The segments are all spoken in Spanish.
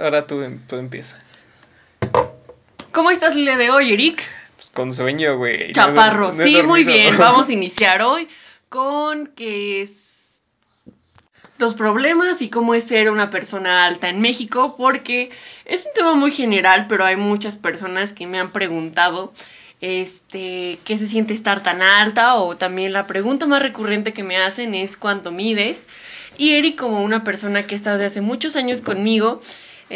Ahora tú, em- tú empieza. ¿Cómo estás el día de hoy, Eric? Pues con sueño, güey. Chaparro, no sí, muy bien. Vamos a iniciar hoy con que es los problemas y cómo es ser una persona alta en México, porque es un tema muy general, pero hay muchas personas que me han preguntado este qué se siente estar tan alta o también la pregunta más recurrente que me hacen es cuánto mides. Y Eric, como una persona que está desde hace muchos años conmigo,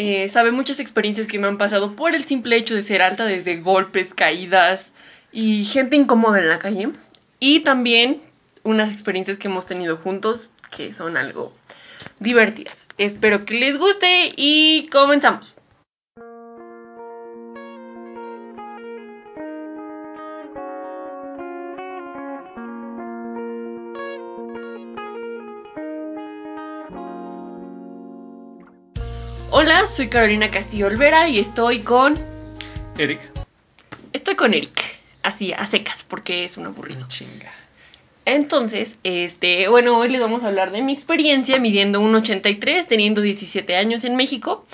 eh, sabe muchas experiencias que me han pasado por el simple hecho de ser alta, desde golpes, caídas y gente incómoda en la calle. Y también unas experiencias que hemos tenido juntos que son algo divertidas. Espero que les guste y comenzamos. Soy Carolina Castillo Olvera y estoy con Eric. estoy con Eric, así a secas porque es un aburrido. Chinga. Entonces, este, bueno, hoy les vamos a hablar de mi experiencia midiendo 1.83, teniendo 17 años en México.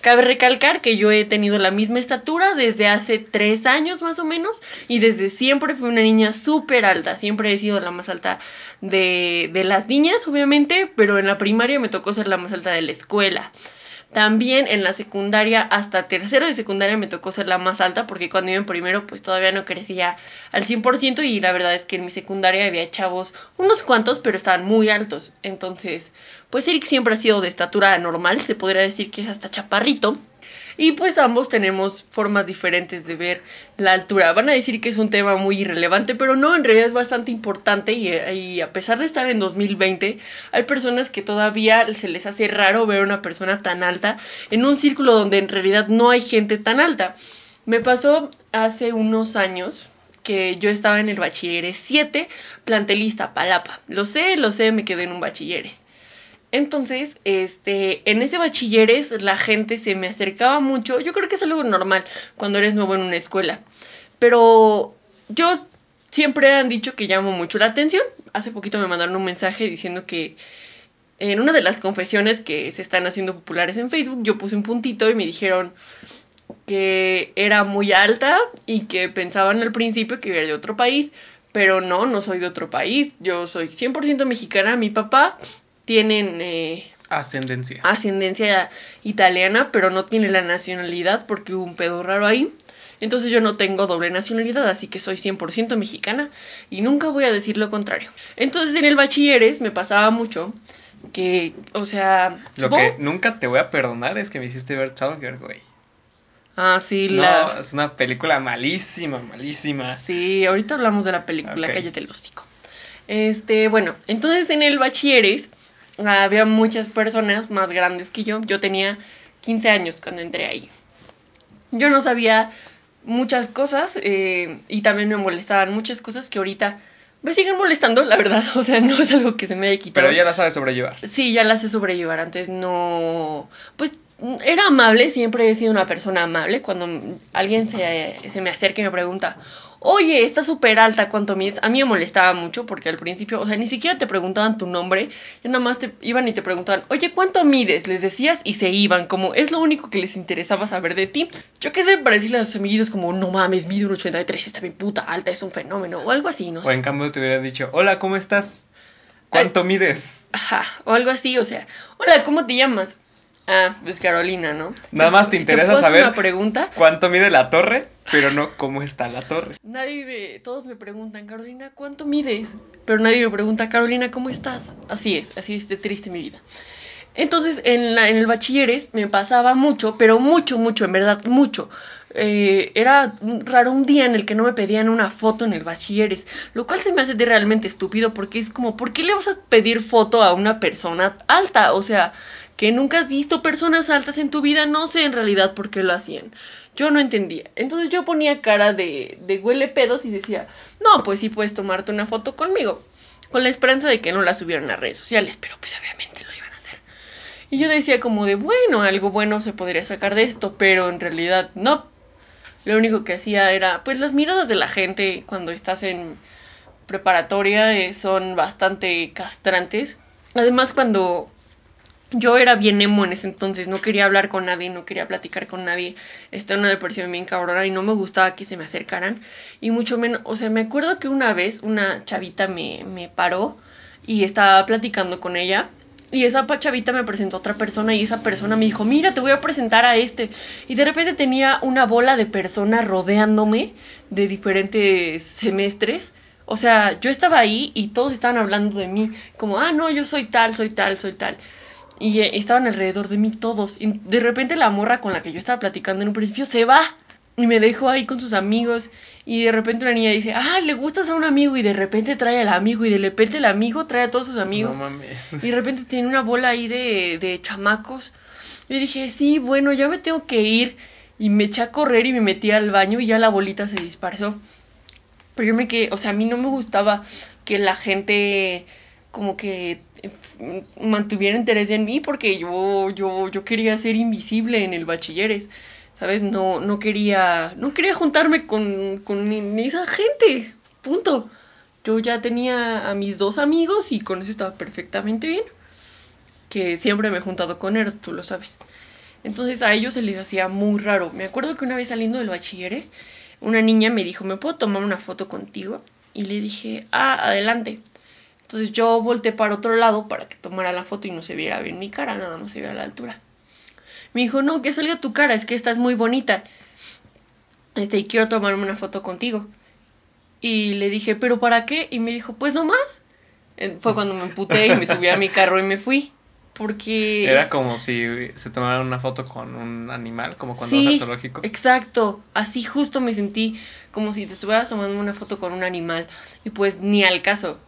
Cabe recalcar que yo he tenido la misma estatura desde hace 3 años más o menos y desde siempre fui una niña súper alta, siempre he sido la más alta de, de las niñas, obviamente, pero en la primaria me tocó ser la más alta de la escuela. También en la secundaria, hasta tercero de secundaria me tocó ser la más alta porque cuando iba en primero pues todavía no crecía al 100% y la verdad es que en mi secundaria había chavos, unos cuantos, pero estaban muy altos. Entonces, pues Eric siempre ha sido de estatura normal, se podría decir que es hasta chaparrito. Y pues ambos tenemos formas diferentes de ver la altura. Van a decir que es un tema muy irrelevante, pero no, en realidad es bastante importante y, y, a pesar de estar en 2020, hay personas que todavía se les hace raro ver a una persona tan alta en un círculo donde en realidad no hay gente tan alta. Me pasó hace unos años que yo estaba en el bachilleres 7, plantelista Palapa. Lo sé, lo sé, me quedé en un bachilleres. Entonces, este, en ese bachilleres la gente se me acercaba mucho. Yo creo que es algo normal cuando eres nuevo en una escuela. Pero yo siempre han dicho que llamo mucho la atención. Hace poquito me mandaron un mensaje diciendo que en una de las confesiones que se están haciendo populares en Facebook, yo puse un puntito y me dijeron que era muy alta y que pensaban al principio que era de otro país. Pero no, no soy de otro país. Yo soy 100% mexicana. Mi papá tienen eh, Ascendencia. ascendencia italiana, pero no tiene la nacionalidad porque hubo un pedo raro ahí. Entonces yo no tengo doble nacionalidad, así que soy 100% mexicana y nunca voy a decir lo contrario. Entonces en el bachilleres me pasaba mucho que, o sea... Lo supongo- que nunca te voy a perdonar es que me hiciste ver Challenger, güey. Ah, sí, No, la... es una película malísima, malísima. Sí, ahorita hablamos de la película, Ok. cállate el hocico. Este, bueno, entonces en el bachilleres había muchas personas más grandes que yo. Yo tenía 15 años cuando entré ahí. Yo no sabía muchas cosas eh, y también me molestaban muchas cosas que ahorita me siguen molestando, la verdad. O sea, no es algo que se me haya quitado. Pero ya la sabes sobrellevar. Sí, ya la sé sobrellevar. Antes no. Pues era amable, siempre he sido una persona amable. Cuando alguien se, se me acerca y me pregunta, oye, está súper alta, ¿cuánto mides? A mí me molestaba mucho porque al principio, o sea, ni siquiera te preguntaban tu nombre, ya nada más te iban y te preguntaban, oye, ¿cuánto mides? Les decías y se iban, como es lo único que les interesaba saber de ti. Yo qué sé, para decirle a sus amiguitos como, no mames, mide un 83, está bien puta alta, es un fenómeno, o algo así, no O sé. en cambio te hubiera dicho, hola, ¿cómo estás? ¿Cuánto mides? Ajá, o algo así, o sea, hola, ¿cómo te llamas? Ah, pues Carolina, ¿no? Nada más te interesa saber- una pregunta? ¿Cuánto mide la torre? Pero no cómo está la torre. Nadie me, todos me preguntan, Carolina, ¿cuánto mides? Pero nadie me pregunta, Carolina, ¿cómo estás? Así es, así es de triste mi vida. Entonces, en, la- en el bachilleres me pasaba mucho, pero mucho, mucho, en verdad, mucho. Eh, era raro un día en el que no me pedían una foto en el bachilleres, lo cual se me hace de realmente estúpido porque es como, ¿por qué le vas a pedir foto a una persona alta? O sea, que nunca has visto personas altas en tu vida, no sé en realidad por qué lo hacían. Yo no entendía. Entonces yo ponía cara de, de huele pedos y decía, no, pues sí puedes tomarte una foto conmigo. Con la esperanza de que no la subieran a redes sociales, pero pues obviamente lo iban a hacer. Y yo decía como de, bueno, algo bueno se podría sacar de esto, pero en realidad no. Lo único que hacía era, pues las miradas de la gente cuando estás en preparatoria eh, son bastante castrantes. Además, cuando yo era bien emo en ese entonces, no quería hablar con nadie, no quería platicar con nadie, estaba en una depresión bien cabrona y no me gustaba que se me acercaran, y mucho menos, o sea, me acuerdo que una vez una chavita me, me paró y estaba platicando con ella, y esa chavita me presentó a otra persona y esa persona me dijo, mira, te voy a presentar a este. Y de repente tenía una bola de personas rodeándome de diferentes semestres. O sea, yo estaba ahí y todos estaban hablando de mí, como, ah, no, yo soy tal, soy tal, soy tal. Y eh, estaban alrededor de mí todos. Y de repente la morra con la que yo estaba platicando en un principio se va y me dejó ahí con sus amigos. Y de repente una niña dice, ah, le gustas a un amigo. Y de repente trae al amigo. Y de repente el amigo trae a todos sus amigos. No mames. Y de repente tiene una bola ahí de, de chamacos. Yo dije, sí, bueno, ya me tengo que ir. Y me eché a correr y me metí al baño y ya la bolita se dispersó. Pero yo me quedé, o sea, a mí no me gustaba que la gente como que eh, mantuviera interés en mí porque yo, yo, yo quería ser invisible en el bachilleres. ¿Sabes? No, no quería, no quería juntarme con, con esa gente. Punto. Yo ya tenía a mis dos amigos y con eso estaba perfectamente bien. Que siempre me he juntado con ellos, tú lo sabes. Entonces a ellos se les hacía muy raro. Me acuerdo que una vez saliendo del bachilleres, una niña me dijo, ¿me puedo tomar una foto contigo? Y le dije, ah, adelante. Entonces yo volteé para otro lado para que tomara la foto y no se viera bien mi cara, nada más se viera la altura. Me dijo, no, que salga tu cara, es que estás muy bonita. Este, y quiero tomarme una foto contigo. Y le dije, ¿pero para qué? Y me dijo, pues nomás. Fue cuando me emputé y me subí a mi carro y me fui. Porque... Era como si se tomara una foto con un animal, como cuando Sí, vas al zoológico. Exacto, así justo me sentí como si te estuvieras tomando una foto con un animal y pues ni al caso.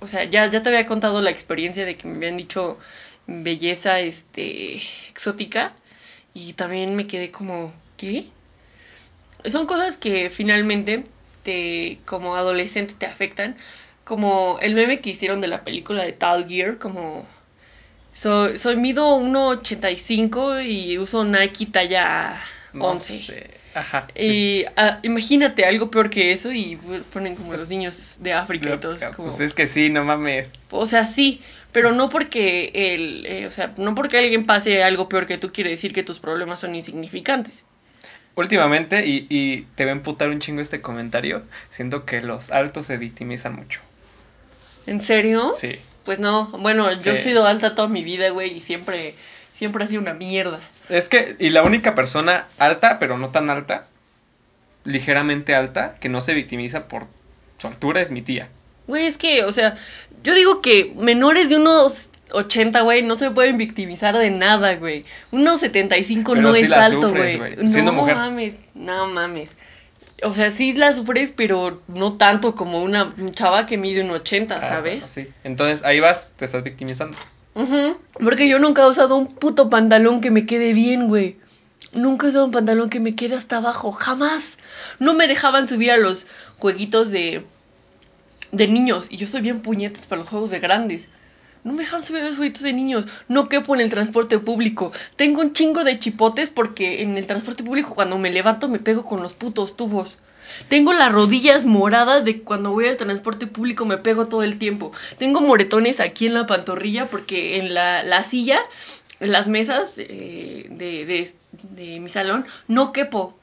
O sea, ya, ya te había contado la experiencia de que me habían dicho belleza este exótica y también me quedé como, ¿qué? Son cosas que finalmente te como adolescente te afectan, como el meme que hicieron de la película de Tal Gear, como soy, soy mido 1.85 y uso Nike talla No 11. sé. Ajá. sí. Y ah, imagínate algo peor que eso y ponen como los niños de África y todos como... Pues es que sí, no mames. O sea, sí, pero no porque el, eh, o sea, no porque alguien pase algo peor que tú quiere decir que tus problemas son insignificantes. Últimamente, y, y te va a emputar un chingo este comentario, siento que los altos se victimizan mucho. ¿En serio? Sí. Pues no, bueno, yo he sido alta toda mi vida, güey, y siempre, siempre ha sido una mierda. Es que, y la única persona alta, pero no tan alta, ligeramente alta, que no se victimiza por su altura es mi tía. Güey, es que, o sea, yo digo que menores de unos 80, güey, no se pueden victimizar de nada, güey. Unos 75 Pero no sí es la alto, güey. No mujer. mames, no mames. O sea, sí la sufres, pero no tanto como una chava que mide un 80, Ah, ¿sabes? sí. Entonces ahí vas, te estás victimizando. Porque yo nunca he usado un puto pantalón que me quede bien, güey. Nunca he usado un pantalón que me quede hasta abajo, jamás. No me dejaban subir a los jueguitos de, de niños. Y yo soy bien puñetas para los juegos de grandes. No me dejan subir a los jueguitos de niños. No quepo en el transporte público. Tengo un chingo de chipotes porque en el transporte público cuando me levanto me pego con los putos tubos. Tengo las rodillas moradas de cuando voy al transporte público me pego todo el tiempo. Tengo moretones aquí en la pantorrilla porque en la, la silla, en las mesas eh, de, de, de mi salón, no quepo.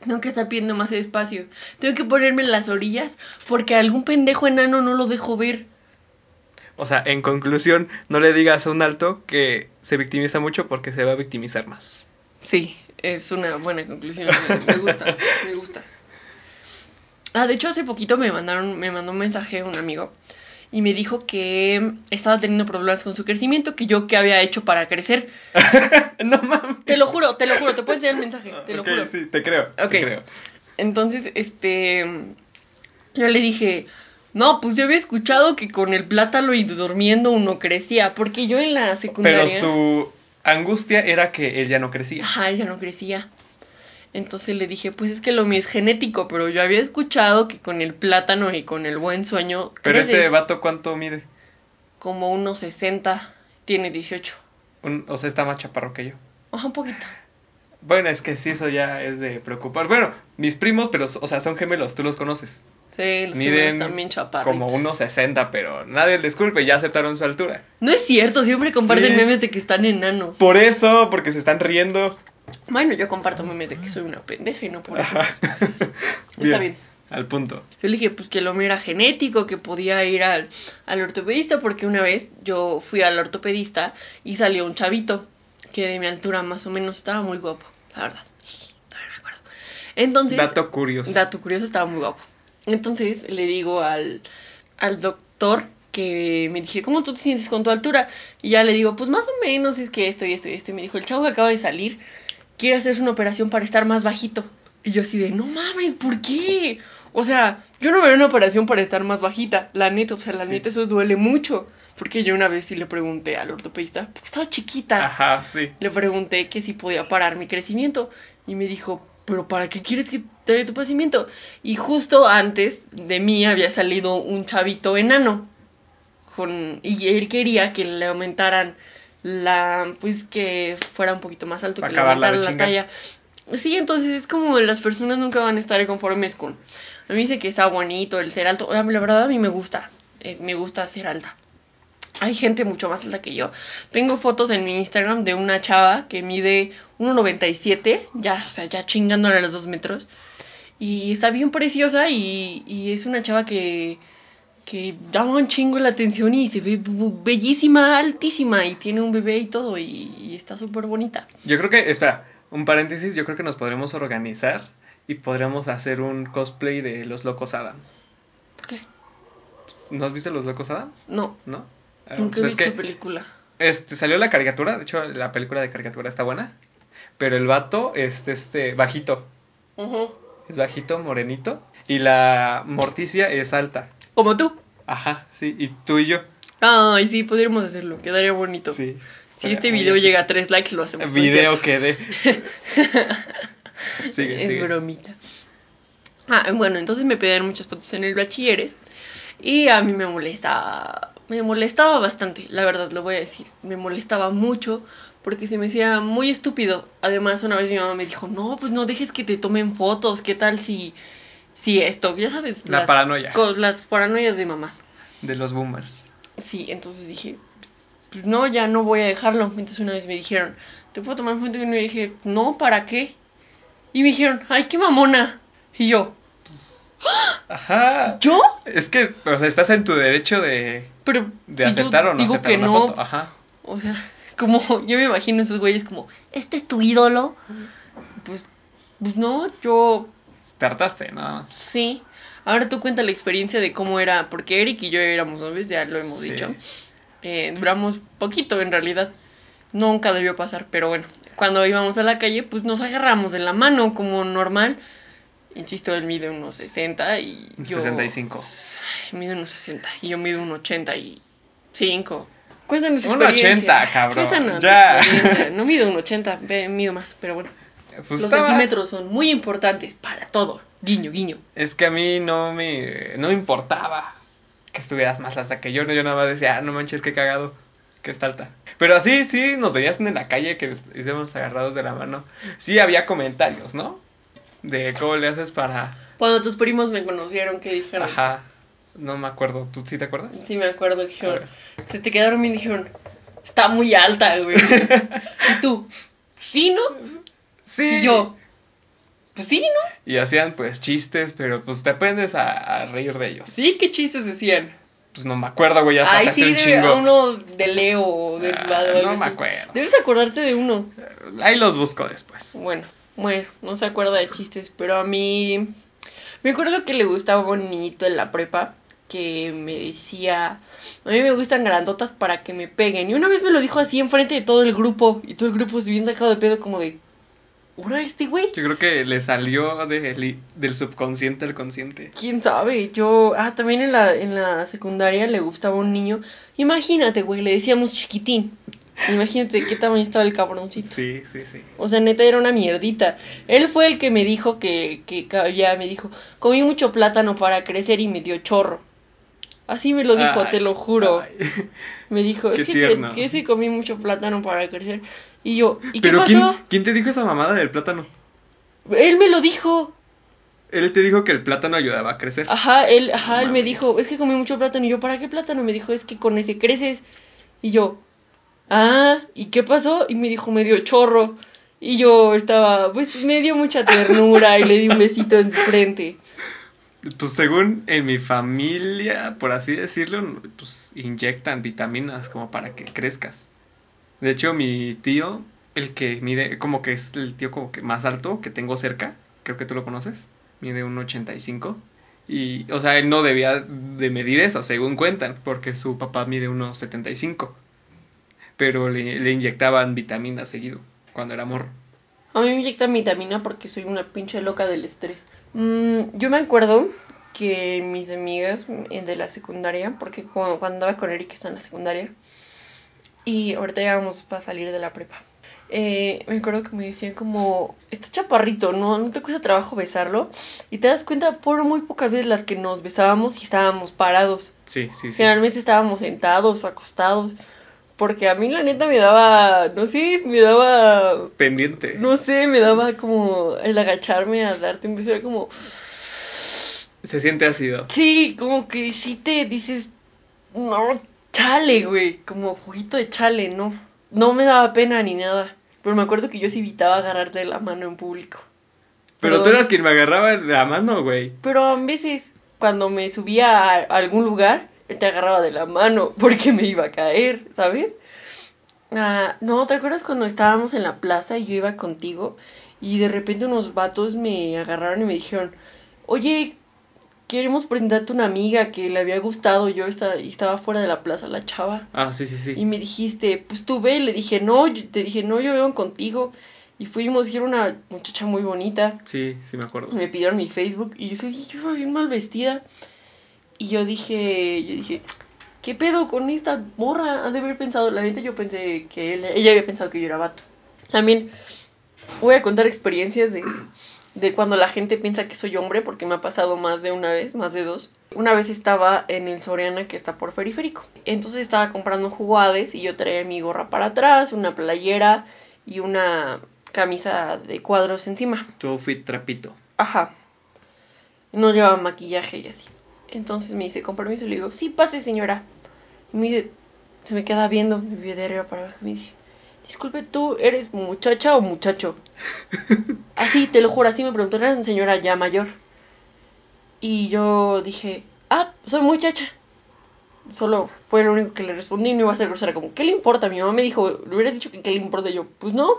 Tengo que estar pidiendo más espacio. Tengo que ponerme en las orillas porque algún pendejo enano no lo dejo ver. O sea, en conclusión, no le digas a un alto que se victimiza mucho porque se va a victimizar más. Sí, es una buena conclusión. Me, me gusta, me gusta. Ah, de hecho hace poquito me mandaron, me mandó un mensaje un amigo y me dijo que estaba teniendo problemas con su crecimiento, que yo qué había hecho para crecer. no mames. Te lo juro, te lo juro, te puedes enseñar el mensaje, te lo juro. Sí, te creo. Ok. Te creo. Entonces, este, yo le dije, no, pues yo había escuchado que con el plátano y durmiendo uno crecía, porque yo en la secundaria... Pero su angustia era que él ya no crecía. Ajá, ya no crecía. Entonces le dije, pues es que lo mío es genético, pero yo había escuchado que con el plátano y con el buen sueño Pero creces ese vato, ¿cuánto mide? como unos 60, tiene 18. Un- o sea, está más chaparro que yo. Ajá, un poquito. Bueno, es que sí, eso ya es de preocupar. Bueno, mis primos, pero, o sea, son gemelos, tú los conoces. Sí, los gemelos Miden también chaparritos. como 1.60, pero nadie les culpe, ya aceptaron su altura. No es cierto, siempre comparten Sí. memes de que están enanos. Por eso, porque se están riendo. Bueno, yo comparto memes de que soy una pendeja y no por eso. Está bien. Al punto. Yo le dije, pues que lo mío era genético, que podía ir al, al ortopedista, porque una vez yo fui al ortopedista y salió un chavito que de mi altura más o menos estaba muy guapo, la verdad. Todavía me acuerdo. Entonces, Dato curioso. dato curioso, estaba muy guapo. Entonces le digo al, al doctor que me dije, ¿cómo tú te sientes con tu altura? Y ya le digo, pues más o menos es que esto y esto y esto. Y me dijo, el chavo que acaba de salir quiere hacerse una operación para estar más bajito. Y yo así de, no mames, ¿por qué? O sea, yo no me veo una operación para estar más bajita. La neta, o sea, la Sí. neta, eso duele mucho. Porque yo una vez sí le pregunté al ortopedista, porque estaba chiquita. Ajá, sí. Le pregunté que si podía parar mi crecimiento y me dijo, pero ¿para qué quieres que te dé tu crecimiento? Y justo antes de mí había salido un chavito enano con y él quería que le aumentaran la pues que fuera un poquito más alto, Para que le acabarla de aumentaran la chingar. talla. Sí, entonces es como las personas nunca van a estar conformes con a mí dice que está bonito el ser alto. La verdad a mí me gusta, eh, me gusta ser alta. Hay gente mucho más alta que yo. Tengo fotos en mi Instagram de una chava que mide 1,97, ya, o sea, ya chingándole a los 2 metros. Y está bien preciosa y, y es una chava que, que llama un chingo la atención y se ve bellísima, altísima y tiene un bebé y todo y, y está súper bonita. Yo creo que, espera, un paréntesis, yo creo que nos podremos organizar y podremos hacer un cosplay de los Locos Adams. ¿Por qué? ¿No has visto los Locos Adams? No, ¿No? Ah, nunca he pues es visto esa película. este, salió la caricatura, de hecho la película de caricatura está buena, pero el vato es este bajito, Ujú. es bajito, morenito, y la Morticia es alta. Como tú. Ajá, sí, y tú y yo. Ay, sí, podríamos hacerlo, quedaría bonito. Sí. Si este video llega a 3 likes, lo hacemos. ¿no Video cierto? que de. sigue, es sigue. bromita. Ah, bueno, entonces me pedían muchas fotos en el bachilleres y a mí me molestaba, me molestaba bastante, la verdad, lo voy a decir, me molestaba mucho porque se me hacía muy estúpido. Además, una vez mi mamá me dijo, no, pues no dejes que te tomen fotos, ¿qué tal si, si esto? Ya sabes, La paranoia. co- las paranoias de mamás. De los boomers. Sí, entonces dije, pues no, ya no voy a dejarlo. Entonces una vez me dijeron, ¿te puedo tomar foto? Y yo dije, no, ¿para qué? Y me dijeron, ay, qué mamona. Y yo, Ajá. ¿yo? Es que, o sea, estás en tu derecho de, Pero de si aceptar o no digo aceptar que una no, foto. Ajá. o sea, como yo me imagino esos güeyes como, ¿este es tu ídolo? Pues, pues no, yo Te hartaste, nada más. sí. Ahora tú cuenta la experiencia de cómo era, porque Eric y yo éramos novios, ya lo hemos Sí. dicho. Eh, duramos poquito en realidad. Nunca debió pasar, pero bueno, cuando íbamos a la calle, pues nos agarramos de la mano como normal. Insisto, él mide unos 60 y Un yo... 65. Ay, mide unos 60 y yo mido un 85. Cuéntanos Un experiencia. 80, cabrón, ya. No mido un 80, ve, mido más, pero bueno. Pues Los estaba- centímetros son muy importantes para todo. Guiño, guiño. Es que a mí no me, no me importaba que estuvieras más alta que yo. no, Yo nada más decía, ah, no manches, qué cagado, que está alta. Pero así, sí, nos veías en la calle que estemos agarrados de la mano. Sí, había comentarios, ¿no? De cómo le haces para... Cuando tus primos me conocieron, ¿qué dijeron? Ajá, no me acuerdo. ¿Tú sí te acuerdas? Sí, me acuerdo. Dijeron, se te quedaron bien, dijeron, está muy alta, güey. y tú, sí, ¿no? Sí. Y yo, pues sí, ¿no? Y hacían pues chistes, pero pues te aprendes a, a reír de ellos. Sí, qué chistes decían. Pues no me acuerdo, güey, ya Ay, pasaste sí, un de, chingo. uno de Leo o de Ah, no me así. acuerdo. Debes acordarte de uno. Ahí los busco después. Bueno, bueno, no se acuerda de chistes, pero a mí me acuerdo que le gustaba un niñito en la prepa que me decía, a mí me gustan grandotas para que me peguen. Y una vez me lo dijo así enfrente de todo el grupo y todo el grupo se bien sacado de pedo como de, ¿ahora este güey? Yo creo que le salió de- del subconsciente al consciente. ¿Quién sabe? Yo, ah, también en la, en la secundaria le gustaba un niño. Imagínate, güey, le decíamos chiquitín. Imagínate qué tamaño estaba el cabroncito. Sí, sí, sí. O sea, neta era una mierdita. Él fue el que me dijo que, que ya me dijo, comí mucho plátano para crecer y me dio chorro. Así me lo dijo, Ay, te lo juro. ay. Me dijo, es que, que, que sí comí mucho plátano para crecer. Y yo, ¿y qué Pero pasó? ¿quién, ¿quién te dijo esa mamada del plátano? Él me lo dijo. Él te dijo que el plátano ayudaba a crecer. Ajá, él, ajá, No él me dijo, es que comí mucho plátano. Y yo, ¿para qué plátano? Me dijo, es que con ese creces. Y yo, ah, ¿y qué pasó? Y me dijo, me dio chorro. Y yo estaba, pues me dio mucha ternura y le di un besito en su frente. Pues según en mi familia, por así decirlo, pues inyectan vitaminas como para que crezcas. De hecho, mi tío, el que mide, como que es el tío como que más alto que tengo cerca, creo que tú lo conoces, mide un 85. Y, o sea, él no debía de medir eso, según cuentan, porque su papá mide unos 75. Pero le, le inyectaban vitaminas seguido, cuando era morro. A mí me inyectan vitamina porque soy una pinche loca del estrés. Mm, yo me acuerdo que mis amigas eh, de la secundaria, porque cu- cuando andaba con Eric está en la secundaria, y ahorita ya vamos para salir de la prepa. eh, me acuerdo que me decían como, está chaparrito, ¿no? No te cuesta trabajo besarlo. Y te das cuenta, fueron muy pocas veces las que nos besábamos y estábamos parados. Sí, sí, sí. Generalmente estábamos sentados, acostados. Porque a mí la neta me daba, no sé, me daba Pendiente. no sé, me daba como el agacharme a darte un beso, era como, Se siente ácido. sí, como que sí te dices, no, chale, güey, como juguito de chale, no, no me daba pena ni nada, pero me acuerdo que yo sí evitaba agarrarte la mano en público. Pero tú eras quien me agarraba de la mano, güey. Pero a veces, cuando me subía a algún lugar, él te agarraba de la mano porque me iba a caer, ¿sabes? Ah, no, ¿te acuerdas cuando estábamos en la plaza y yo iba contigo y de repente unos vatos me agarraron y me dijeron, oye, queremos presentarte una amiga que le había gustado, yo estaba, y estaba fuera de la plaza, la chava. Ah, sí, sí, sí. Y me dijiste, pues tú ve, le dije, no, yo- te dije, no, yo vengo contigo. Y fuimos, y era una muchacha muy bonita. Sí, sí me acuerdo. Me pidieron mi Facebook y yo sé, yo iba bien mal vestida. Y yo dije, yo dije, ¿qué pedo con esta morra? Has de haber pensado, la neta yo pensé que él- ella había pensado que yo era vato. También voy a contar experiencias de, de cuando la gente piensa que soy hombre, porque me ha pasado más de una vez, más de dos. Una vez estaba en el Soriana que está por periférico. Entonces estaba comprando juguades y yo traía mi gorra para atrás, una playera y una camisa de cuadros encima. Tu outfit trapito. Ajá. No llevaba maquillaje y así. Entonces me dice, con permiso, le digo, sí, pase señora. Y me dice, se me queda viendo, me vio de arriba para abajo y me dice, disculpe, ¿tú eres muchacha o muchacho? así, te lo juro, así me preguntó, eres una señora ya mayor. Y yo dije, ah, soy muchacha. Solo fue lo único que le respondí y no iba a ser grosera, como, ¿qué le importa? Mi mamá me dijo, le hubieras dicho que qué le importa Y yo, pues no,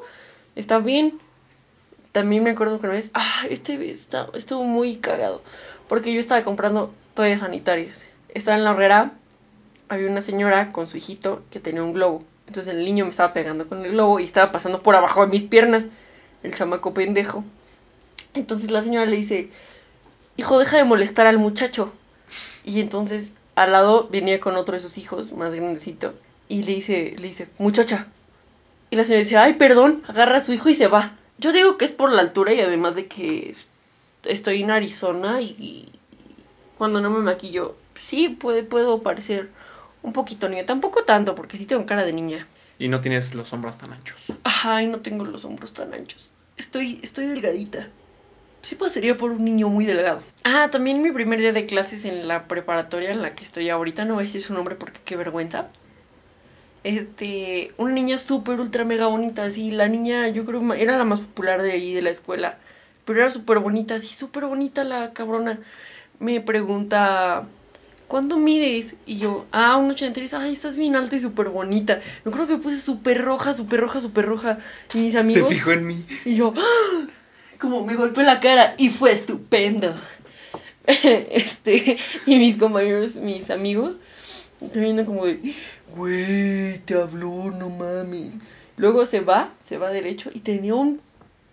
está bien. También me acuerdo que una vez, ah, este está, estuvo muy cagado, porque yo estaba comprando toallas sanitarias. Estaba en la horrera, había una señora con su hijito que tenía un globo. Entonces el niño me estaba pegando con el globo y estaba pasando por abajo de mis piernas, el chamaco pendejo. Entonces la señora le dice, hijo, deja de molestar al muchacho. Y entonces al lado venía con otro de sus hijos, más grandecito, y le dice, le dice, muchacha. Y la señora dice, ay, perdón, agarra a su hijo y se va. Yo digo que es por la altura y además de que estoy en Arizona y, y cuando no me maquillo, sí puede, puedo parecer un poquito niña. Tampoco tanto, porque sí tengo cara de niña. Y no tienes los hombros tan anchos. Ay, no tengo los hombros tan anchos. Estoy, estoy delgadita. Sí pasaría por un niño muy delgado. Ah, también mi primer día de clases en la preparatoria en la que estoy ahorita, no voy a decir su nombre porque qué vergüenza. Este, una niña súper ultra mega bonita, así, la niña yo creo era la más popular de ahí de la escuela, pero era súper bonita, así, súper bonita la cabrona. Me pregunta, ¿cuánto mides? Y yo, ah, un 83, ay, estás bien alta y súper bonita. Me acuerdo que me puse súper roja, súper roja, súper roja. Y mis amigos... Se fijó en mí. Y yo, ¡ah! como me golpeó la cara y fue estupendo. este, y mis compañeros, mis amigos, están viendo como de, güey, te habló, no mames. Luego se va, se va derecho y tenía un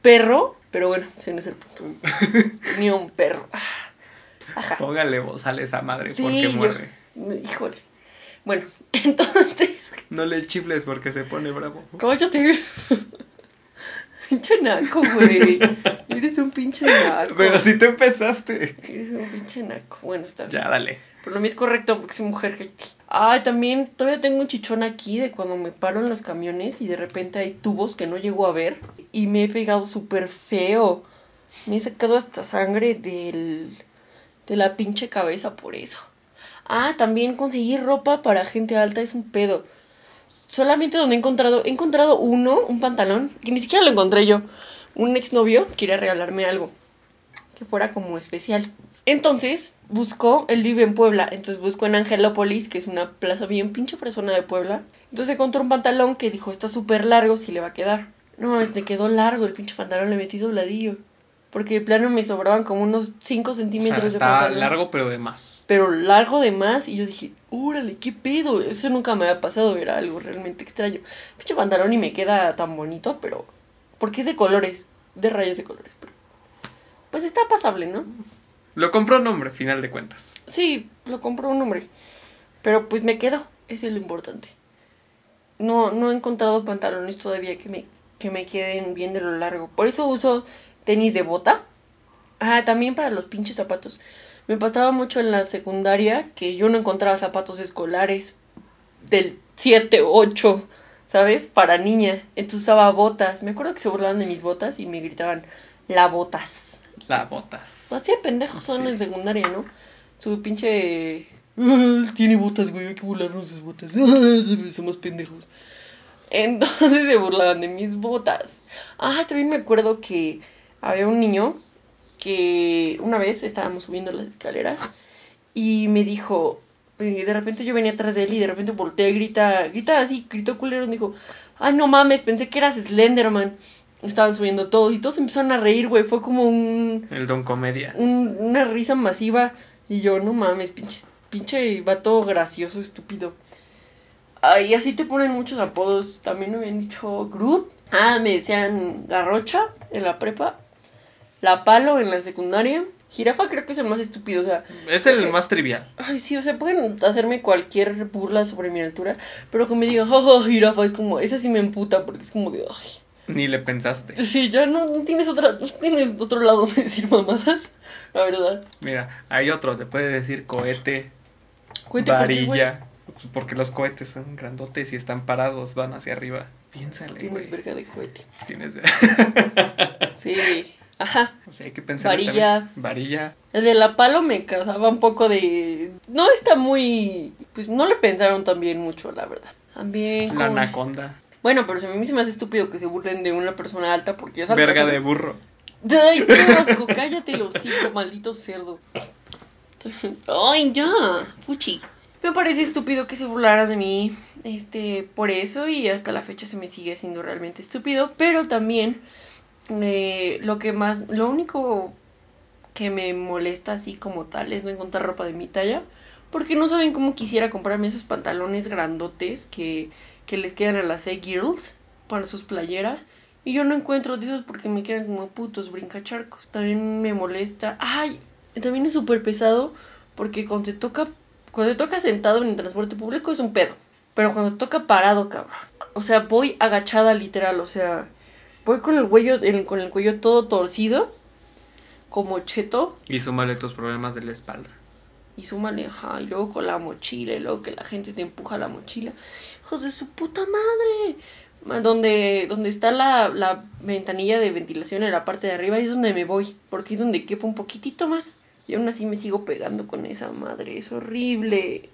perro, pero bueno, ese no es el punto. tenía un perro. Ah, Ajá. Póngale bozal a esa madre Sí, porque yo- muerde. Híjole. Bueno, entonces, No le chifles porque se pone bravo. cállate. Pinche naco, güey. Eres un pinche naco. Pero si tú empezaste. Eres un pinche naco. Bueno, está bien. Ya, dale. Pero lo mío es correcto porque soy mujer. cállate. Ay, también todavía tengo un chichón aquí de cuando me paro en los camiones y de repente hay tubos que no llego a ver y me he pegado súper feo. Me he sacado hasta sangre del, de la pinche cabeza por eso. Ah, también conseguir ropa para gente alta es un pedo. Solamente donde he encontrado, he encontrado uno, un pantalón, que ni siquiera lo encontré yo. Un exnovio quería regalarme algo que fuera como especial. Entonces buscó, él vive en Puebla, entonces buscó en Angelópolis, que es una plaza bien pinche persona de Puebla. Entonces encontró un pantalón que dijo, está súper largo, si le va a quedar. No, me quedó largo el pinche pantalón, le metí dobladillo. Porque de plano me sobraban como unos 5 O sea, centímetros de pantalón. largo, pero de más. Pero largo de más. Y yo dije, órale, qué pedo. Eso nunca me había pasado, era algo realmente extraño. Pinche pantalón y me queda tan bonito, pero. Porque es de colores, de rayas de colores. Pero... Pues está pasable, ¿no? Lo compró un hombre, final de cuentas. Sí, lo compró un hombre. Pero pues me quedó, eso es lo importante. No, no he encontrado pantalones todavía que me, que me queden bien de lo largo. Por eso uso tenis de bota. Ah, también para los pinches zapatos. Me pasaba mucho en la secundaria que yo no encontraba zapatos escolares del 7, 8, ¿sabes? Para niña. Entonces usaba botas. Me acuerdo que se burlaban de mis botas y me gritaban, la botas. La botas. Así de pendejos son Sí. en secundaria, ¿no? Su pinche. "Ah, Tiene botas, güey, hay que burlarnos de sus botas. Somos pendejos. Entonces se burlaban de mis botas. Ah, también me acuerdo que había un niño que una vez estábamos subiendo las escaleras y me dijo. Y de repente yo venía atrás de él y de repente volteé, grita, grita así, gritó culero, y dijo, ay no mames, pensé que eras Slenderman. Estaban subiendo todos y todos empezaron a reír, güey, fue como un, El don comedia. un- una risa masiva y yo, no mames, pinche, pinche vato gracioso, estúpido. Ay, así te ponen muchos apodos. También me habían dicho Groot. Ah, me decían Garrocha en la prepa. La Palo en la secundaria. Jirafa creo que es el más estúpido, o sea. Es el más trivial. Ay, sí, o sea, pueden hacerme cualquier burla sobre mi altura, pero que me digan, jaja, jirafa, es como, esa sí me emputa, porque es como de, ay. Ni le pensaste. Sí, ya no, no tienes otra, no tienes otro lado donde decir mamadas, la verdad. Mira, hay otro, te puede decir cohete, Cuente por qué, varilla. Porque los cohetes son grandotes y están parados, van hacia arriba. Piénsale, Tienes verga de cohete. Tienes. Sí, ajá. o sea, hay que pensar. Varilla. Varilla. El de la palo me causaba un poco de. No está muy. Pues no le pensaron también mucho, la verdad. También. La como- anaconda. Bueno, pero a mí se me hace estúpido que se burlen de una persona alta porque es alta. Verga de burro. Ay, qué asco, cállate los hocico, maldito cerdo. Ay, ya, fuchi. Me parece estúpido que se burlaran de mí, este, por eso y hasta la fecha se me sigue siendo realmente estúpido, pero también eh, lo que más, lo único que me molesta así como tal es no encontrar ropa de mi talla, porque no saben cómo quisiera comprarme esos pantalones grandotes que, que les quedan a las E-Girls para sus playeras. Y yo no encuentro de esos porque me quedan como putos brincacharcos. También me molesta. Ay, también es súper pesado porque cuando te toca cuando te toca sentado en el transporte público es un pedo. Pero cuando te toca parado, cabrón. O sea, voy agachada literal, o sea, voy con el cuello el- con el cuello todo torcido como cheto Y súmale tus problemas de la espalda. y súmale, ajá, y luego con la mochila, y luego que la gente te empuja la mochila. Hijos de su puta madre. Ma- Donde, donde está la, la ventanilla de ventilación en la parte de arriba, es donde me voy, porque es donde quepo un poquitito más. Y aún así me sigo pegando con esa madre, es horrible.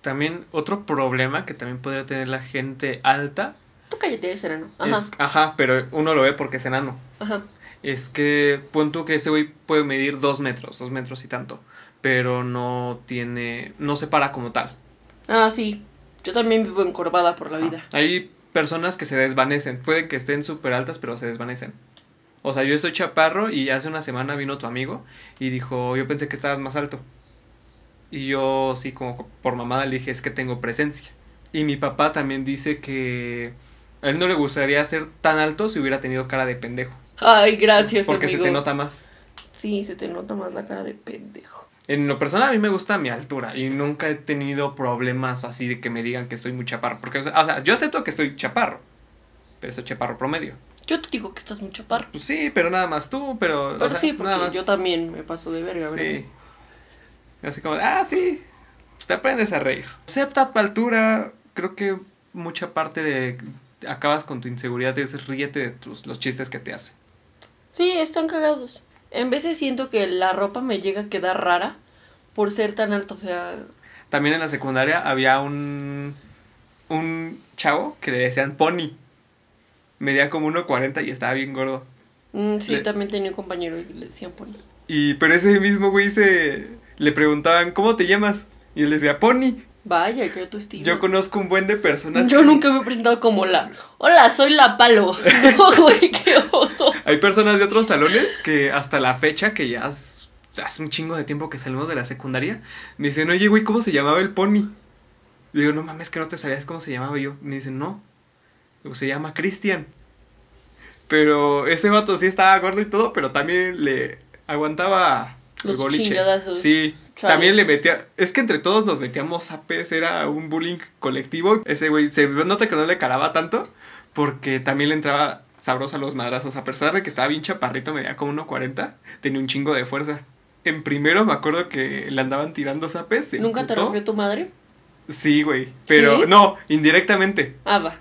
También otro problema que también podría tener la gente alta Tú cállate, eres enano. Ajá, es, ajá, pero uno lo ve porque es enano. ajá. Es que pon tú que ese güey puede medir dos metros, dos metros y tanto, pero no tiene, no se para como tal. Ah, sí. Yo también vivo encorvada por la vida. Hay personas que se desvanecen, puede que estén súper altas, pero se desvanecen. O sea, yo soy chaparro y hace una semana vino tu amigo y dijo, yo pensé que estabas más alto. Y yo sí, como por mamada le dije, es que tengo presencia. Y mi papá también dice que a él no le gustaría ser tan alto si hubiera tenido cara de pendejo. Ay, gracias, Porque se te nota más. Sí, se te nota más la cara de pendejo. En lo personal a mí me gusta mi altura y nunca he tenido problemas así de que me digan que estoy muy chaparro. Porque, o sea, yo acepto que estoy chaparro, pero soy chaparro promedio. Yo te digo que estás muy chaparro. Pues sí, pero nada más tú, pero... o Pero sea, sí, porque nada más- yo también me paso de verga, ¿verdad? Sí. Así como, de, ah, sí, pues te aprendes a reír. Acepta tu altura, creo que mucha parte de... Acabas con tu inseguridad es ríete de tus, los chistes que te hacen. Sí, están cagados. En veces siento que la ropa me llega a quedar rara por ser tan alto, o sea, También en la secundaria había un, un chavo que le decían Pony. Medía como 1.40 y estaba bien gordo. mm, sí, Le- también tenía un compañero y le decían pony. Y pero ese mismo güey se le preguntaban, ¿cómo te llamas? Y él decía, Pony. Vaya, qué autoestima. Yo conozco un buen de personas. Yo que- nunca me he presentado como la. Hola, soy la palo. No, güey, qué oso. Hay personas de otros salones que hasta la fecha, que ya hace un chingo de tiempo que salimos de la secundaria, me dicen, oye, güey, ¿cómo se llamaba el pony? Y digo, no mames, que no te sabías cómo se llamaba Y yo. Me dicen, no. Digo, se llama Cristian. Pero ese vato sí estaba gordo y todo, pero también le aguantaba el Los boliche. chingadazos. Sí, Chale. también le metía. Es que entre todos nos metíamos apes, era un bullying colectivo. Ese güey se nota que no le calaba tanto, porque también le entraba sabroso a los madrazos. A pesar de que estaba bien chaparrito, medía como 1.40, tenía un chingo de fuerza. En primero me acuerdo que le andaban tirando zapes. ¿Nunca te rompió tu madre? Sí, güey. Pero ¿Sí? no, indirectamente. Ah, va.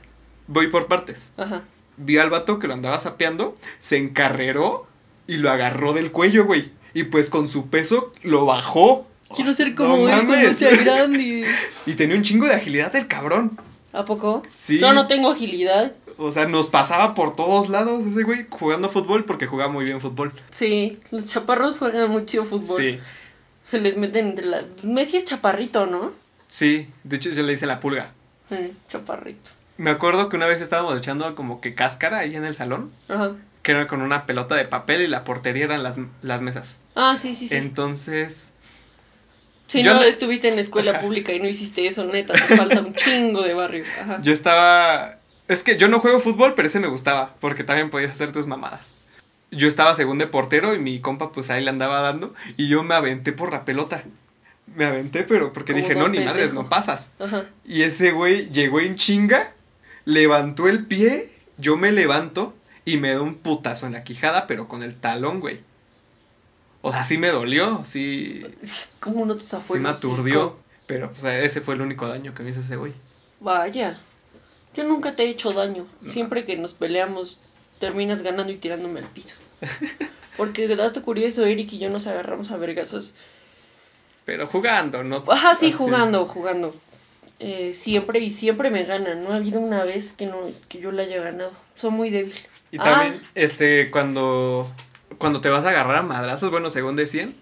Voy por partes. Ajá. Vi al vato que lo andaba sapeando, se encarreró y lo agarró del cuello, güey. Y pues con su peso lo bajó. Quiero ser No como él cuando sea grande. Y tenía un chingo de agilidad el cabrón. ¿A poco? Sí. Yo no tengo agilidad. O sea, nos pasaba por todos lados ese güey jugando fútbol porque jugaba muy bien fútbol. Sí, los chaparros juegan mucho fútbol. Sí, Se les meten entre la... Messi es chaparrito, ¿no? sí. De hecho, yo le hice la pulga. Sí, chaparrito. Me acuerdo que una vez estábamos echando como que cáscara ahí en el salón, Ajá. Que era con una pelota de papel y la portería eran las, las mesas. Ah, sí, sí, sí. Entonces, Si yo no estuviste en la escuela Ajá. pública y no hiciste eso, neta, te falta un chingo de barrio. Ajá. yo estaba... Es que yo no juego fútbol, pero ese me gustaba, porque también podías hacer tus mamadas. Yo estaba según de portero y mi compa pues ahí le andaba dando y yo me aventé por la pelota. Me aventé, pero porque Como dije, no, ni madres, no pasas. Ajá. Y ese güey llegó en chinga, levantó el pie, yo me levanto y me da un putazo en la quijada, pero con el talón, güey. O sea, sí me dolió, sí, ¿Cómo no te zafó sí me aturdió. Pero pues ese fue el único daño que me hizo ese güey. Vaya. Yo nunca te he hecho daño. No. Siempre que nos peleamos, terminas ganando y tirándome al piso. Porque, dato curioso, Eric y yo nos agarramos a vergazos. Pero jugando, ¿no? Ajá, sí, Así. jugando, jugando. Eh, siempre y siempre me ganan. No ha habido una vez que, no, que yo la haya ganado. Soy muy débil. Y Ah. también, este, cuando, cuando te vas a agarrar a madrazos, bueno, según decían,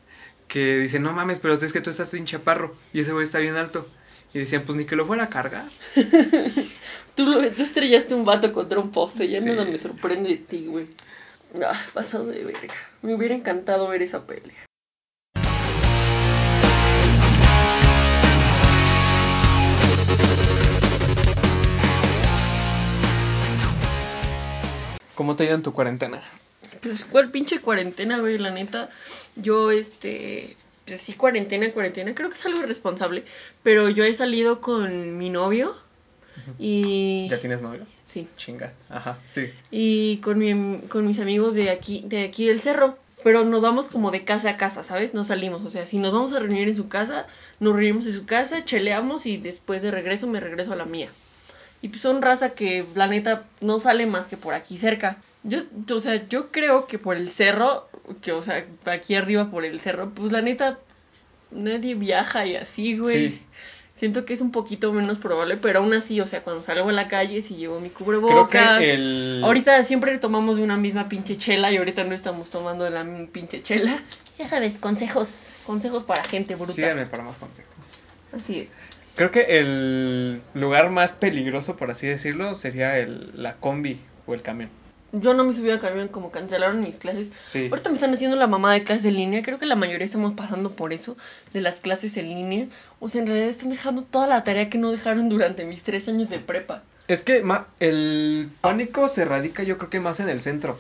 que dicen, no mames, pero es que tú estás sin chaparro y ese güey está bien alto. Y decían, pues ni que lo fuera a cargar. Tú, lo, tú estrellaste un vato contra un poste. Ya Sí. nada me sorprende de ti, güey. Ah, pasado de verga. Me hubiera encantado ver esa pelea. ¿Cómo te ha ido en tu cuarentena? Pues, ¿cuál pinche cuarentena, güey? La neta, yo, este, pues sí, cuarentena, cuarentena, creo que es algo irresponsable, pero yo he salido con mi novio y... ¿Ya tienes novio? Sí, Chinga. Ajá, sí. y con, mi, con mis amigos de aquí, de aquí del cerro, pero nos vamos como de casa a casa, ¿sabes? No salimos, o sea, si nos vamos a reunir en su casa, nos reunimos en su casa, cheleamos y después de regreso me regreso a la mía. Y pues son raza que la neta no sale más que por aquí cerca. Yo, o sea, yo creo que por el cerro, que o sea, aquí arriba por el cerro, pues la neta nadie viaja y así, güey. Sí. Siento que es un poquito menos probable, pero aún así, o sea, cuando salgo a la calle si llevo mi Creo cubrebocas. que el... Ahorita siempre tomamos de una misma pinche chela y ahorita no estamos tomando de la misma pinche chela. Ya sabes, consejos, consejos para gente bruta. Síganme para más consejos. Así es. Creo que el lugar más peligroso, por así decirlo, sería el, la combi o el camión. Yo no me subí al camión como cancelaron mis clases. Sí. Ahorita me están haciendo la mamá de clases en línea. Creo que la mayoría estamos pasando por eso, de las clases en línea. O sea, en realidad están dejando toda la tarea que no dejaron durante mis tres años de prepa. Es que ma- el pánico se radica yo creo que más en el centro.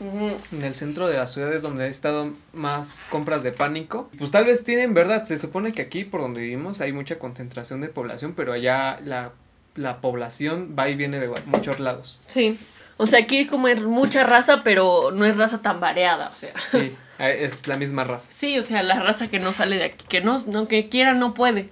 En el centro de las ciudades donde ha estado más compras de pánico. Pues tal vez tienen verdad. Se supone que aquí por donde vivimos hay mucha concentración de población, pero allá la, la población va y viene de muchos lados. Sí. O sea, aquí como es mucha raza, pero no es raza tan variada, o sea. Sí, es la misma raza. Sí, o sea, la raza que no sale de aquí, que no, no que quiera no puede.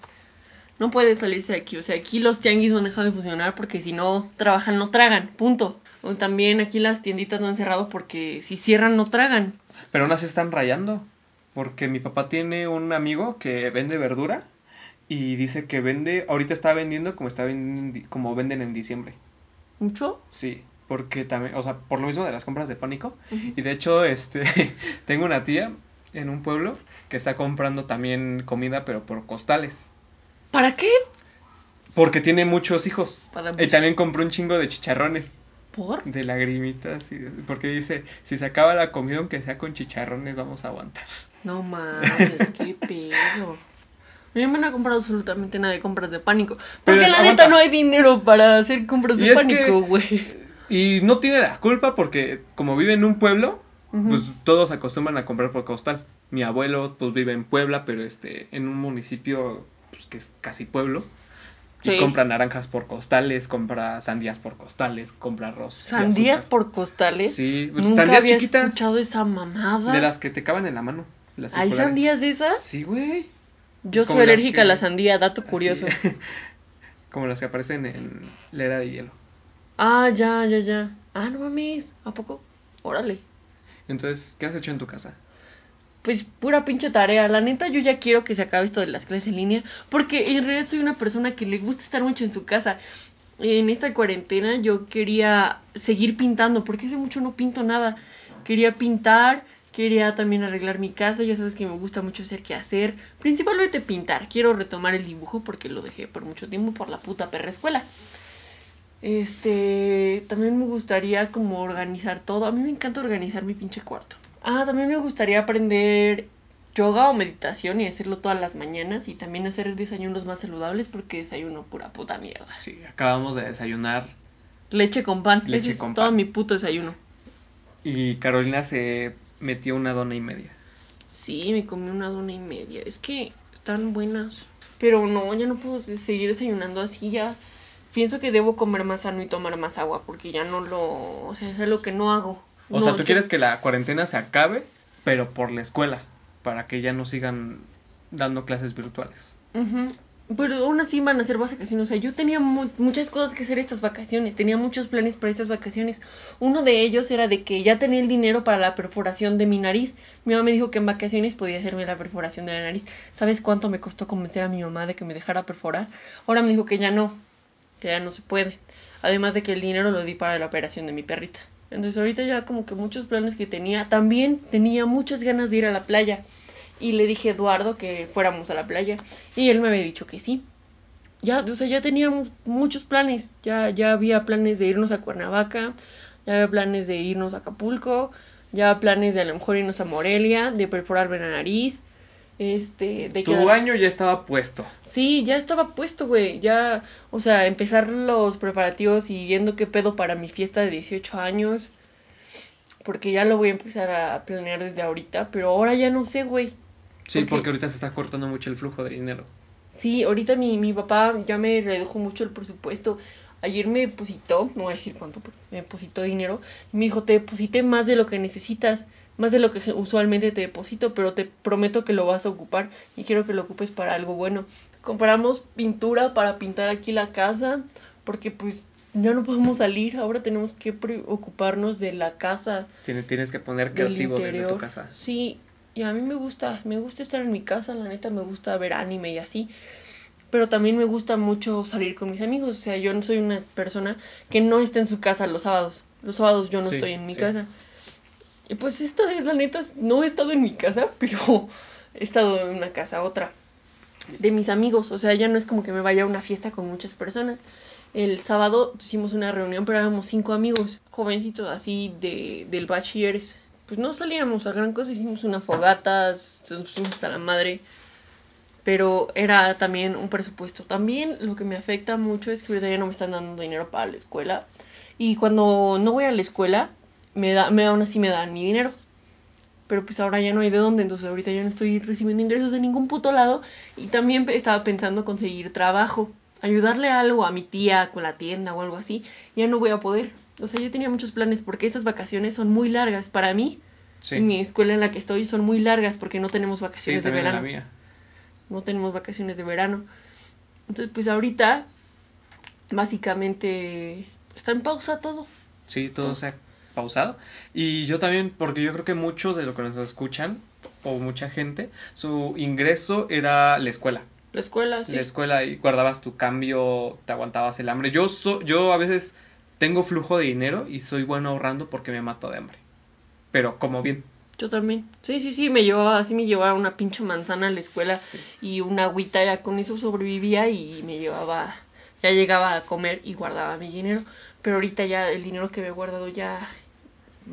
No puede salirse de aquí. O sea, aquí los tianguis no han dejado de funcionar porque si no trabajan, no tragan. Punto. O también aquí las tienditas no han cerrado porque si cierran, no tragan. Pero aún así están rayando. Porque mi papá tiene un amigo que vende verdura y dice que vende, ahorita está vendiendo como está vendiendo, en di- como venden en diciembre. ¿Mucho? Sí, porque también, o sea, por lo mismo de las compras de pánico. Y de hecho, este, tengo una tía en un pueblo que está comprando también comida, pero por costales. ¿Para qué? Porque tiene muchos hijos. Para Y también compró un chingo de chicharrones, ¿Por? de lagrimitas. y- porque dice, si se acaba la comida, aunque sea con chicharrones, vamos a aguantar. No mames, qué pedo. A mí me han comprado absolutamente nada de compras de pánico. Pero Porque es- la aguanta. neta no hay dinero para hacer compras Y de pánico, güey. Y no tiene la culpa porque como vive en un pueblo, pues todos acostumbran a comprar por costal. Mi abuelo pues vive en Puebla, pero este en un municipio pues, que es casi pueblo. Y compra naranjas por costales, compra sandías por costales, compra arroz. Sandías por costales. Sí, pues, Nunca sandías había chiquitas. escuchado esa mamada. De las que te caben en la mano. las ¿Hay circulares. sandías de esas? Sí, güey. Yo soy alérgica que- a la sandía, dato curioso. Así. Como las que aparecen en la era de hielo. Ah, ya, ya, ya. Ah, no mames. ¿A poco? Órale. Entonces, ¿qué has hecho en tu casa? Pues pura pinche tarea. La neta, yo ya quiero que se acabe esto de las clases en línea. Porque en realidad soy una persona que le gusta estar mucho en su casa. En esta cuarentena yo quería seguir pintando. Porque hace mucho no pinto nada. Quería pintar. Quería también arreglar mi casa. Ya sabes que me gusta mucho hacer qué hacer. Principalmente pintar. Quiero retomar el dibujo porque lo dejé por mucho tiempo por la puta perra escuela. Este, también me gustaría como organizar todo. A mí me encanta organizar mi pinche cuarto. Ah, también me gustaría aprender yoga o meditación y hacerlo todas las mañanas y también hacer desayunos más saludables porque desayuno pura puta mierda. Sí, acabamos de desayunar Leche con pan, Leche ese es con todo pan. mi puto desayuno. y Carolina se metió una dona y media. Sí, me comí una dona y media. Es que están buenas. Pero no, ya no puedo se- seguir desayunando así. Ya pienso que debo comer más sano y tomar más agua porque ya no lo. O sea, es algo que no hago. O No, sea, tú yo- quieres que la cuarentena se acabe, pero por la escuela, para que ya no sigan dando clases virtuales. Pero aún así van a ser vacaciones. O sea, yo tenía mu- muchas cosas que hacer estas vacaciones. Tenía muchos planes para estas vacaciones. Uno de ellos era de que ya tenía el dinero para la perforación de mi nariz. Mi mamá me dijo que en vacaciones podía hacerme la perforación de la nariz. ¿Sabes cuánto me costó convencer a mi mamá de que me dejara perforar? Ahora me dijo que ya no. Que ya no se puede. Además de que el dinero lo di para la operación de mi perrita. Entonces ahorita ya como que muchos planes que tenía. También tenía muchas ganas de ir a la playa. Y le dije a Eduardo que fuéramos a la playa. Y él me había dicho que sí. Ya, o sea, ya teníamos muchos planes. Ya, ya había planes de irnos a Cuernavaca. Ya había planes de irnos a Acapulco. Ya planes de a lo mejor irnos a Morelia. De perforarme la nariz. Este, de Tu quedar- baño ya estaba puesto. Sí, ya estaba puesto, güey. Ya, o sea, empezar los preparativos y viendo qué pedo para mi fiesta de 18 años. Porque ya lo voy a empezar a planear desde ahorita. Pero ahora ya no sé, güey. Sí, Porque- porque ahorita se está cortando mucho el flujo de dinero. Sí, ahorita mi, mi papá ya me redujo mucho el presupuesto. Ayer me depositó, no voy a decir cuánto, pero me depositó dinero. Y me dijo, te deposité más de lo que necesitas, más de lo que usualmente te deposito, pero te prometo que lo vas a ocupar y quiero que lo ocupes para algo bueno. Compramos pintura para pintar aquí la casa, porque pues ya no podemos salir, ahora tenemos que preocuparnos de la casa, Tiene- Tienes que poner creativo desde tu casa. Sí, y a mí me gusta, me gusta estar en mi casa, la neta me gusta ver anime y así. Pero también me gusta mucho salir con mis amigos, o sea, yo no soy una persona que no está en su casa los sábados. Los sábados yo no Sí, estoy en mi sí. casa. Y pues esta vez, la neta, no he estado en mi casa, pero he estado en una casa, otra, de mis amigos. O sea, ya no es como que me vaya a una fiesta con muchas personas. El sábado hicimos una reunión, pero éramos cinco amigos, jovencitos así de, del bachilleres. Pues no salíamos a gran cosa, hicimos una fogata, se pusimos hasta la madre. Pero era también un presupuesto. También lo que me afecta mucho es que no me están dando dinero para la escuela. Y cuando no voy a la escuela, me da, me aún así me dan mi dinero. Pero pues ahora ya no hay de dónde, entonces ahorita ya no estoy recibiendo ingresos de ningún puto lado. Y también estaba pensando conseguir trabajo, ayudarle algo a mi tía con la tienda o algo así. Ya no voy a poder. O sea, yo tenía muchos planes porque estas vacaciones son muy largas. Para mí, Sí, en mi escuela en la que estoy, son muy largas porque no tenemos sí vacaciones de verano la mía. no tenemos vacaciones de verano. Entonces, pues ahorita, básicamente, está en pausa todo. Sí, todo se ha pausado. Y yo también, porque yo creo que muchos de los que nos escuchan, o mucha gente, su ingreso era la escuela. La escuela, sí. La escuela y guardabas tu cambio, te aguantabas el hambre. Yo, so- yo a veces tengo flujo de dinero y soy bueno ahorrando porque me mato de hambre. Pero como bien. Yo también. Sí, sí, sí, me llevaba, así me llevaba una pinche manzana a la escuela Sí. y una agüita, ya con eso sobrevivía y me llevaba, ya llegaba a comer y guardaba mi dinero. Pero ahorita ya el dinero que me he guardado ya,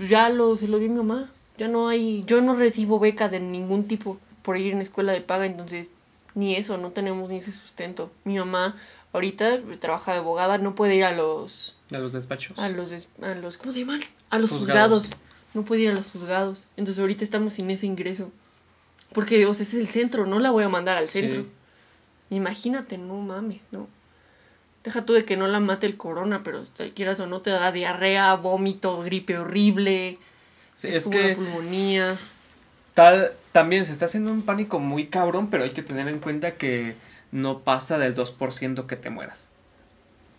ya lo, se lo di a mi mamá. Ya no hay, yo no recibo beca de ningún tipo por ir en escuela de paga, entonces ni eso, no tenemos ni ese sustento. Mi mamá ahorita trabaja de abogada, no puede ir a los, A los despachos. a los, des- a los, ¿cómo se llaman? A los Juzgados. juzgados. No puede ir a los juzgados. Entonces ahorita estamos sin ese ingreso. Porque, o sea, ese es el centro, no la voy a mandar al Sí. centro. Imagínate, no mames, no. Deja tú de que no la mate el corona, pero si quieras o no te da diarrea, vómito, gripe horrible, Sí, es, una pulmonía. tal, también se está haciendo un pánico muy cabrón, pero hay que tener en cuenta que no pasa del 2% que te mueras.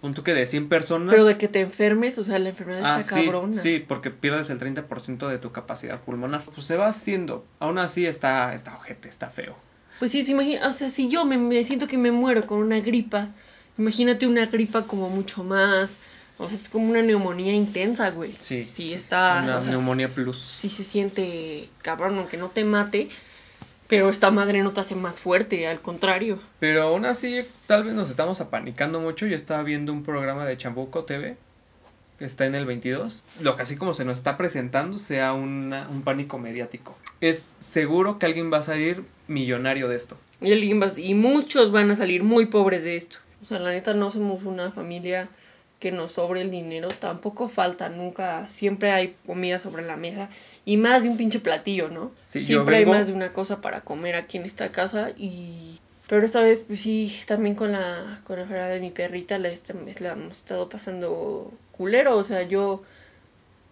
Punto que de 100 personas... Pero de que te enfermes, o sea, la enfermedad Ah, está sí, cabrona. sí, porque pierdes el 30% de tu capacidad pulmonar. Pues se va haciendo. Aún así está, está ojete, está feo. Pues sí, se imagina, o sea, si yo me, me siento que me muero con una gripa, imagínate una gripa como mucho más, o sea, es como una neumonía intensa, güey. Sí. Sí, está, Una o sea, neumonía plus. sí se siente cabrón, aunque no te mate, pero esta madre no te hace más fuerte, al contrario. Pero aún así, tal vez nos estamos apanicando mucho. Yo estaba viendo un programa de Chambuco TV, que está en el 22. Lo que así como se nos está presentando sea una- un pánico mediático. Es seguro que alguien va a salir millonario de esto. Y, alguien va- y muchos van a salir muy pobres de esto. O sea, la neta no somos una familia que nos sobre el dinero, tampoco falta, nunca, siempre hay comida sobre la mesa y más de un pinche platillo, ¿no? Sí, siempre vengo- hay más de una cosa para comer aquí en esta casa y... Pero esta vez, pues sí, también con la, con la enfermedad de mi perrita la, esta vez la hemos estado pasando culero, o sea, yo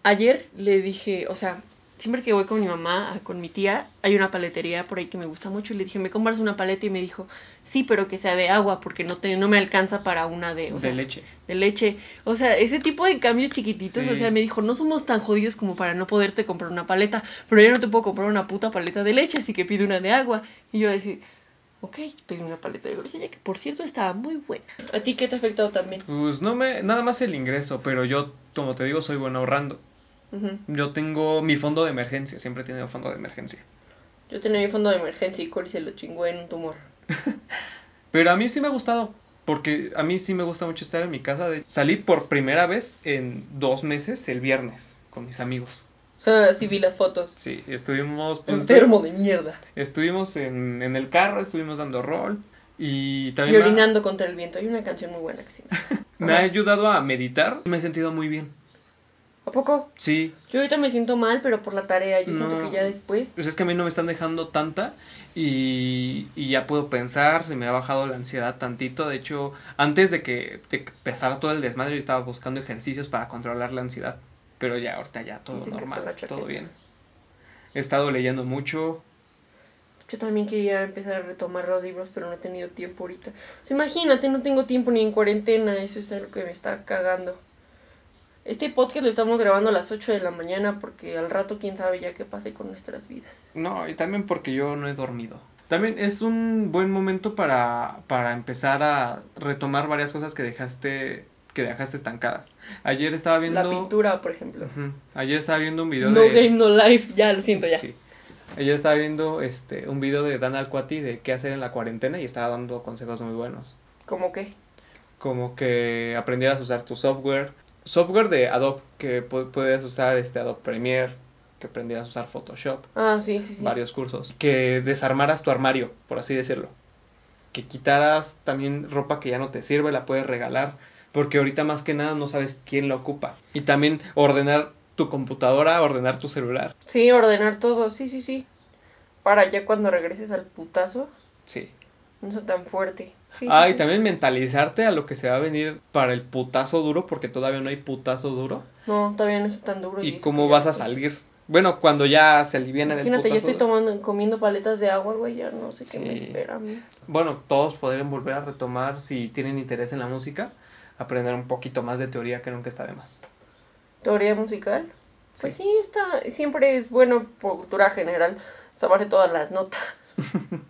ayer le dije, o sea, siempre que voy con mi mamá, con mi tía, hay una paletería por ahí que me gusta mucho y le dije, ¿me compras una paleta? Y me dijo, sí, pero que sea de agua porque no, te, no me alcanza para una de, o de sea, leche. de leche. O sea, ese tipo de cambios chiquititos, Sí. o sea, me dijo, no somos tan jodidos como para no poderte comprar una paleta, pero yo no te puedo comprar una puta paleta de leche, así que pide una de agua. Y yo decir, ok, pedí una paleta de grosella, que por cierto estaba muy buena. ¿A ti qué te ha afectado también? Pues no me, nada más el ingreso, pero yo, como te digo, soy bueno ahorrando. Yo tengo mi fondo de emergencia, siempre he tenido fondo de emergencia. Yo tenía mi fondo de emergencia y Cory se lo chingó en un tumor. Pero a mí sí me ha gustado, porque a mí sí me gusta mucho estar en mi casa. De... Salí por primera vez en dos meses el viernes con mis amigos. Ah, sí vi las fotos. Sí, estuvimos... pues, Enfermo de mierda. Estuvimos en, en el carro, estuvimos dando rol y Y también ha- orinando contra el viento. Hay una canción muy buena que llama. me ha ayudado a meditar. Me he sentido muy bien. ¿A poco? Sí, Yo ahorita me siento mal, pero por la tarea. Yo siento No. que ya después. pues es que a mí no me están dejando tanta y, y ya puedo pensar, se me ha bajado la ansiedad tantito. De hecho, antes de que, de que empezara todo el desmadre, yo estaba buscando ejercicios para controlar la ansiedad. Pero ya, ahorita ya todo Dicen normal, todo bien. He estado leyendo mucho. Yo también quería empezar a retomar los libros, pero no he tenido tiempo ahorita. Sea, imagínate, no tengo tiempo ni en cuarentena. Eso es algo que me está cagando. Este podcast lo estamos grabando a las 8 de la mañana porque al rato quién sabe ya qué pase con nuestras vidas. No, y también porque yo no he dormido. También es un buen momento para, para empezar a retomar varias cosas que dejaste que dejaste estancadas. Ayer estaba viendo La pintura, por ejemplo. Ayer estaba viendo un video No de game, no life. Ya, lo siento, ya. Sí. Ayer estaba viendo este un video de Dan Alcuati de qué hacer en la cuarentena y estaba dando consejos muy buenos. ¿Cómo qué? Como que aprendieras a usar tu software, software de Adobe que pu- puedes usar este Adobe Premiere, que aprendieras a usar Photoshop, Ah, sí, sí, sí. varios cursos, que desarmaras tu armario, por así decirlo. Que quitaras también ropa que ya no te sirve, la puedes regalar, porque ahorita más que nada no sabes quién la ocupa. Y también ordenar tu computadora, ordenar tu celular. Sí, ordenar todo, sí, sí, sí. Para ya cuando regreses al putazo, Sí. no sea tan fuerte. Sí, ah, sí, y también mentalizarte a lo que se va a venir para el putazo duro, porque todavía no hay putazo duro. No, todavía no está tan duro. Y cómo vas a salir. Bueno, cuando ya se aliviane del Imagínate, putazo. estoy tomando, comiendo paletas de agua, güey, ya no sé qué me espera a mí. Bueno, todos podrían volver a retomar, si tienen interés en la música, aprender un poquito más de teoría que nunca está de más. ¿Teoría musical? Pues Sí. sí, está, siempre es bueno por cultura general saber todas las notas.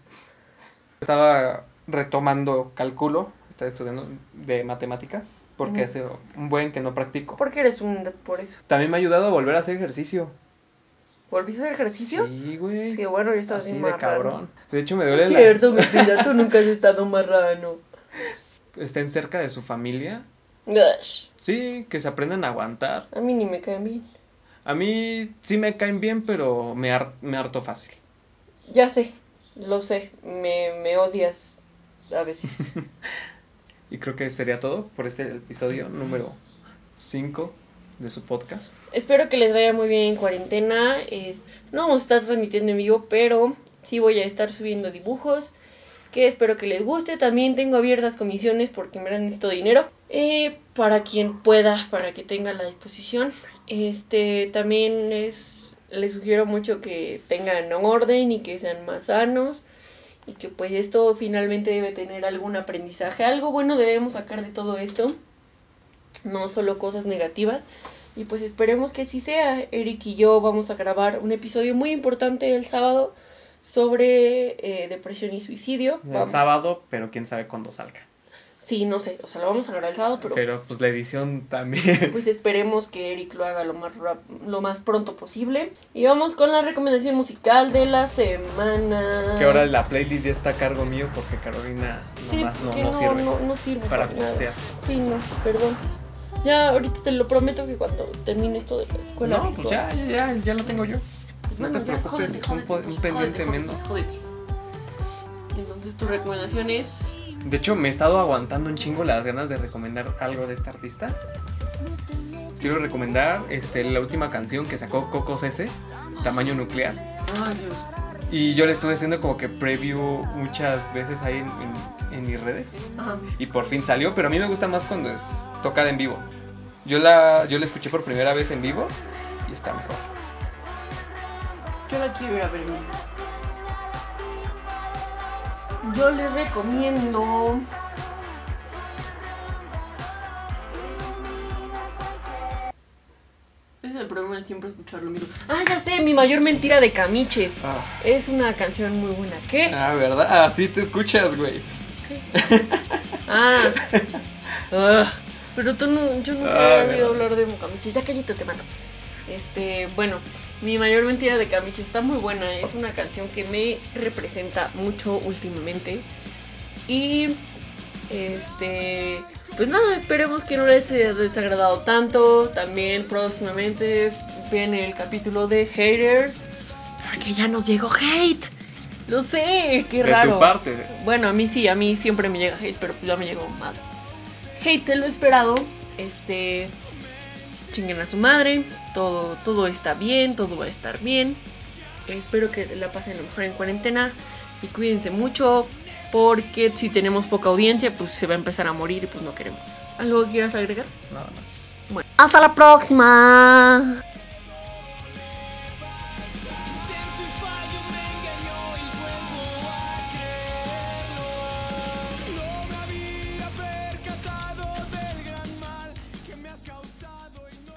Estaba retomando cálculo, estaba estudiando de matemáticas, porque Ujú. hace un buen que no practico. ¿Por qué eres un por eso? También me ha ayudado a volver a hacer ejercicio. ¿Volviste a hacer ejercicio? Sí, güey. Sí, bueno, yo estaba Así de marrano. cabrón. De hecho, me duele la... cierto, mi vida, tú nunca has estado marrano. Estén cerca de su familia. Gosh, Sí, que se aprendan a aguantar. a mí ni me caen bien. A mí sí me caen bien, pero me, har- me harto fácil. Ya sé, lo sé, me, me odias a veces. Y creo que sería todo por este episodio número 5 de su podcast. Espero que les vaya muy bien en cuarentena. Es, no vamos a estar transmitiendo en vivo, pero sí voy a estar subiendo dibujos. Que espero que les guste. También tengo abiertas comisiones porque me necesito dinero. Eh, para quien pueda, para que tenga la disposición. Este también es, les sugiero mucho que tengan orden y que sean más sanos. Y que pues esto finalmente debe tener algún aprendizaje. Algo bueno debemos sacar de todo esto. No solo cosas negativas. Y pues esperemos que así sea. Eric y yo vamos a grabar un episodio muy importante el sábado sobre eh, depresión y suicidio. El Vamos- sábado, pero quién sabe cuándo salga. Sí, no sé, o sea, lo vamos a grabar el sábado, pero, Pero pues la edición también. pues esperemos que Eric lo haga lo más rap- lo más pronto posible. Y vamos con la recomendación musical de la semana. que ahora la playlist ya está a cargo mío porque Carolina Sí, nomás no, no sirve. no, no sirve para nada. postear. Sí, no, perdón. Ya, ahorita te lo prometo que cuando termine esto de la escuela. No, pues ya, ya, ya, ya lo tengo yo. Pues no bueno, te preocupes, jódete, un, jódete, po- un jódete, pendiente menos. Entonces tu recomendación es... De hecho, me he estado aguantando un chingo las ganas de recomendar algo de esta artista. Quiero recomendar este, la última canción que sacó Coco Cese, Tamaño Nuclear. Ay, Dios. Y yo le estuve haciendo como que preview muchas veces ahí en, en- en mis redes. Ajá. Y por fin salió, pero a mí me gusta más cuando es tocada en vivo. Yo la, yo la escuché por primera vez en vivo y está mejor. Yo la quiero ir a ver en vivo. Yo les recomiendo... Ese es el problema de siempre escuchar lo mismo. Ah, ya sé, mi mayor mentira de Camiches. Ah, Es una canción muy buena. ¿Qué? ah ¿verdad? Así te escuchas, güey. Ah. Ah, pero tú no, yo nunca Ah, había oído hablar de Camiches. Ya cállate, te mato. Este, bueno, mi mayor mentira de Camiches está muy buena. Es una canción que me representa mucho últimamente. Y este, pues nada, esperemos que no les haya desagradado tanto. También próximamente viene el capítulo de haters. Porque ya nos llegó hate. Lo sé, qué de raro. tu parte. Bueno, a mí sí, a mí siempre me llega hate, pero pues ya me llegó más hate de lo esperado. Este, chinguen a su madre, todo, todo está bien, todo va a estar bien. Espero que la pasen lo mejor en cuarentena y cuídense mucho porque si tenemos poca audiencia, pues se va a empezar a morir y pues no queremos. ¿Algo que quieras agregar? Nada más. Bueno, hasta la próxima.